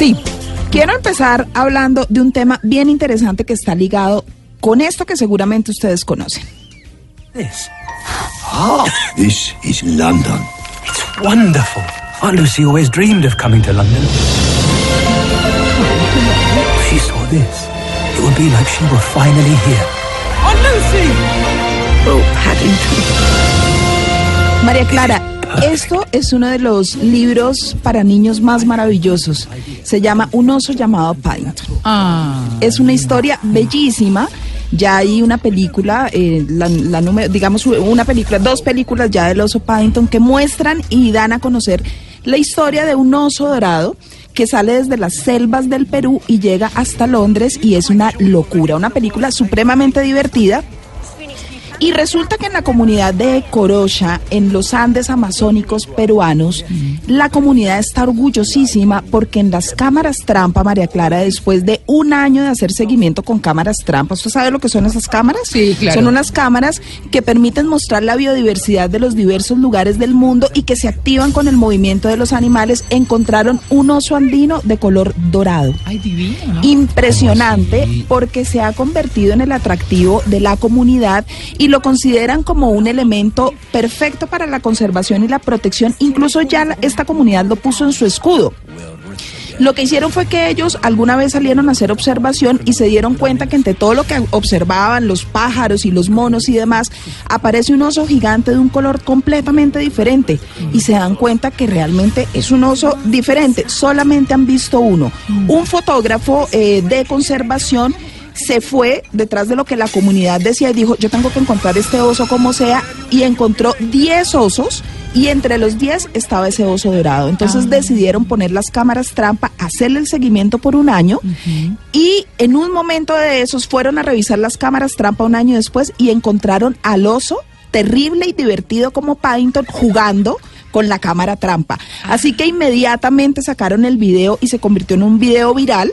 Sí, quiero empezar hablando de un tema bien interesante que está ligado con esto que seguramente ustedes conocen. This. This is London. It's wonderful. Aunt Lucy always dreamed of coming to London. If she saw this, it would be like she were finally here. Aunt Lucy! Oh, Paddington. María Clara, esto es uno de los libros para niños más maravillosos. Se llama Un oso llamado Paddington. Es una historia bellísima. Ya hay una película, eh, la, la número- digamos una película, dos películas ya del oso Paddington que muestran y dan a conocer la historia de un oso dorado que sale desde las selvas del Perú y llega hasta Londres y es una locura, una película supremamente divertida y resulta que en la comunidad de Corocha, en los Andes amazónicos peruanos, la comunidad está orgullosísima porque en las cámaras trampa, María Clara, después de un año de hacer seguimiento con cámaras trampa, ¿usted sabe lo que son esas cámaras? Sí, claro. Son unas cámaras que permiten mostrar la biodiversidad de los diversos lugares del mundo y que se activan con el movimiento de los animales. Encontraron un oso andino de color dorado Ay, divino, ¿no? impresionante porque se ha convertido en el atractivo de la comunidad y lo consideran como un elemento perfecto para la conservación y la protección. Incluso ya esta comunidad lo puso en su escudo. Lo que hicieron fue que ellos alguna vez salieron a hacer observación y se dieron cuenta que entre todo lo que observaban, los pájaros y los monos y demás, aparece un oso gigante de un color completamente diferente. Y se dan cuenta que realmente es un oso diferente. Solamente han visto uno. Un fotógrafo eh, de conservación se fue detrás de lo que la comunidad decía y dijo, yo tengo que encontrar este oso como sea, y encontró 10 osos y entre los 10 estaba ese oso dorado. Entonces decidieron poner las cámaras trampa, hacerle el seguimiento por un año y en un momento de esos fueron a revisar las cámaras trampa un año después y encontraron al oso terrible y divertido como Paddington jugando con la cámara trampa. Así que inmediatamente sacaron el video y se convirtió en un video viral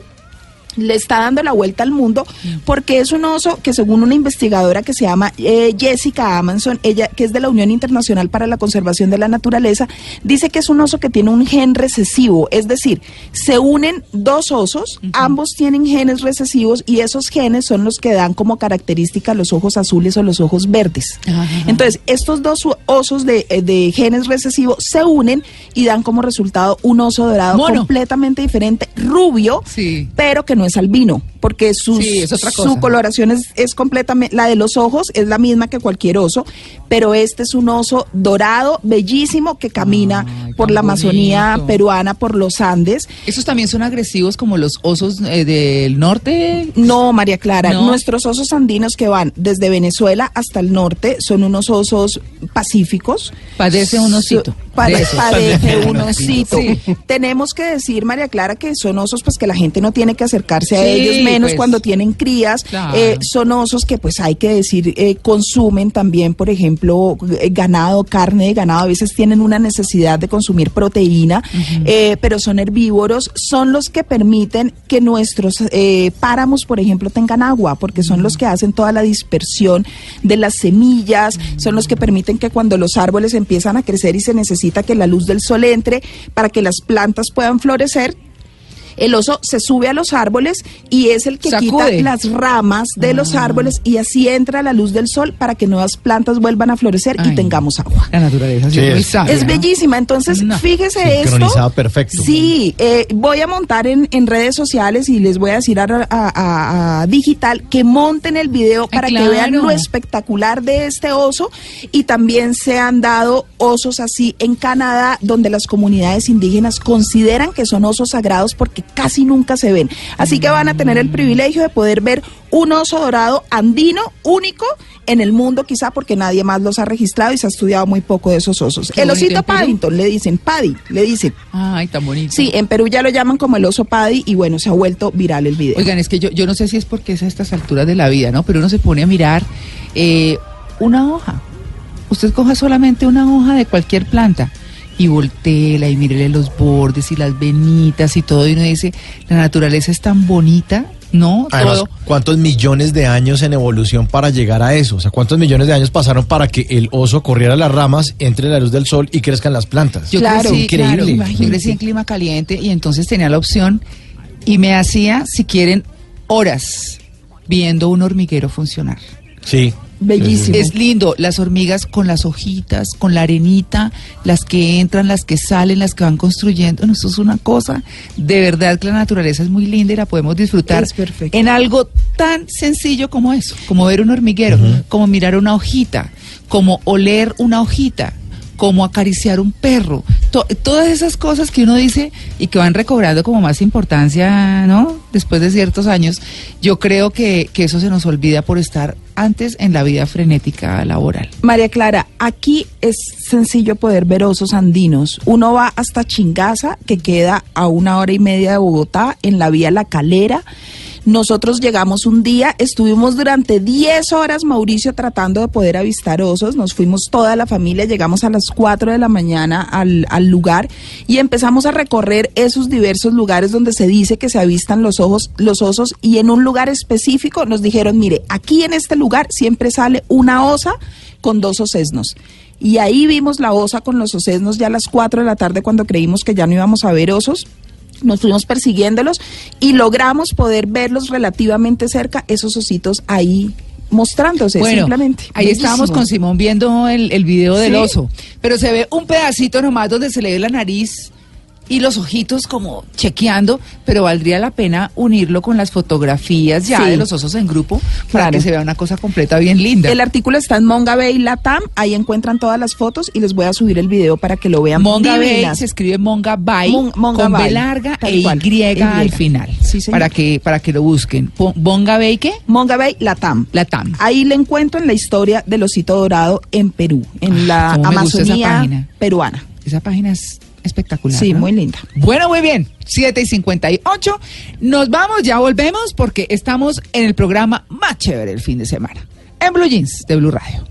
le está dando la vuelta al mundo porque es un oso que según una investigadora que se llama eh, Jessica Amanson, ella que es de la Unión Internacional para la Conservación de la Naturaleza, dice que es un oso que tiene un gen recesivo, es decir, se unen dos osos, ambos tienen genes recesivos y esos genes son los que dan como característica los ojos azules o los ojos verdes. Entonces, estos dos osos de, eh, de genes recesivos se unen y dan como resultado un oso dorado Mono. completamente diferente, rubio, Sí. pero que no es albino, porque sus- Sí, es su coloración es, es completamente, la de los ojos es la misma que cualquier oso, pero este es un oso dorado, bellísimo, que camina Ay, por la Amazonía bonito. peruana, por los Andes. ¿Esos también son agresivos como los osos eh, del norte? No, María Clara, No. nuestros osos andinos que van desde Venezuela hasta el norte son unos osos pacíficos. Padece un osito. Pade- esos. padece un osito. Sí. Tenemos que decir, María Clara, que son osos pues que la gente no tiene que acercarse a ellos, menos pues. cuando tienen crías. Claro. Eh, son osos que pues hay que decir, eh, consumen también, por ejemplo, eh, ganado, carne de ganado. A veces tienen una necesidad de consumir proteína, eh, pero son herbívoros. Son los que permiten que nuestros páramos, por ejemplo, tengan agua, porque son los que hacen toda la dispersión de las semillas, son los que permiten que cuando los árboles empiezan a crecer y se necesita que la luz del sol entre para que las plantas puedan florecer, el oso se sube a los árboles y es el que Sacude. quita las ramas de los árboles y así entra la luz del sol para que nuevas plantas vuelvan a florecer y tengamos agua. La naturaleza sí es sabia, Es ¿no? bellísima, entonces No. fíjese esto. Perfecto. Sí, eh, voy a montar en, en redes sociales y les voy a decir a, a- a- a Digital que monten el video Ay, para claro. que vean lo espectacular de este oso y también se han dado osos así en Canadá donde las comunidades indígenas consideran que son osos sagrados porque casi nunca se ven. Así que van a tener el privilegio de poder ver un oso dorado andino único en el mundo quizá porque nadie más los ha registrado y se ha estudiado muy poco de esos osos. Qué el osito. Paddington le dicen Paddy, le dicen. Ay, tan bonito. Sí, en Perú ya lo llaman como el oso Paddy y bueno, se ha vuelto viral el video. Oigan, es que yo, yo no sé si es porque es a estas alturas de la vida, ¿no? Pero uno se pone a mirar eh, una hoja. Usted coja solamente una hoja de cualquier planta y voltela y mírele los bordes y las venitas y todo y uno dice, la naturaleza es tan bonita No, Además, todo. ¿cuántos millones de años en evolución para llegar a eso? O sea, ¿cuántos millones de años pasaron para que el oso corriera las ramas, entre la luz del sol y crezcan las plantas? Yo Claro, crecí, increíble. claro, yo crecí en clima caliente y entonces tenía la opción y me hacía, si quieren, horas viendo un hormiguero funcionar. Sí. Bellísimo. Es lindo, las hormigas con las hojitas, con la arenita, las que entran, las que salen, las que van construyendo. No, eso es una cosa, de verdad que la naturaleza es muy linda y la podemos disfrutar Es perfecto. en algo tan sencillo como eso, como ver un hormiguero, como mirar una hojita, como oler una hojita como acariciar un perro, To- todas esas cosas que uno dice y que van recobrando como más importancia, ¿no? Después de ciertos años, yo creo que, que eso se nos olvida por estar antes en la vida frenética laboral. María Clara, aquí es sencillo poder ver osos andinos. Uno va hasta Chingaza, que queda a una hora y media de Bogotá, en la vía La Calera. Nosotros llegamos un día, estuvimos durante 10 horas, Mauricio, tratando de poder avistar osos. Nos fuimos toda la familia, llegamos a las 4 de la mañana al, al lugar y empezamos a recorrer esos diversos lugares donde se dice que se avistan los, ojos, los osos y en un lugar específico nos dijeron, mire, aquí en este lugar siempre sale una osa con dos osesnos. Y ahí vimos la osa con los osesnos ya a las 4 de la tarde cuando creímos que ya no íbamos a ver osos. Nos fuimos persiguiéndolos y logramos poder verlos relativamente cerca, esos ositos ahí mostrándose Bueno, simplemente. ahí Bellísimo. estábamos con Simón viendo el, el video del Sí. oso, pero se ve un pedacito nomás donde se le ve la nariz y los ojitos como chequeando, pero valdría la pena unirlo con las fotografías ya Sí. de los osos en grupo para Claro. que se vea una cosa completa bien linda. El artículo está en Monga Bay Latam, ahí encuentran todas las fotos y les voy a subir el video para que lo vean. Monga Bay se escribe Monga Bay Mon- Monga con B Bay, larga tal e Y, Y. al final. Sí, señor. para que para que lo busquen. Monga Bay qué? Monga Bay Latam. La TAM. Ahí le encuentro en la historia del osito dorado en Perú, en la Ah, esa Amazonía peruana. Esa página es espectacular. Sí, ¿no? muy linda. Bueno, muy bien. 7 y 58. Nos vamos, ya volvemos porque estamos en el programa más chévere el fin de semana. En Blue Jeans de Blue Radio.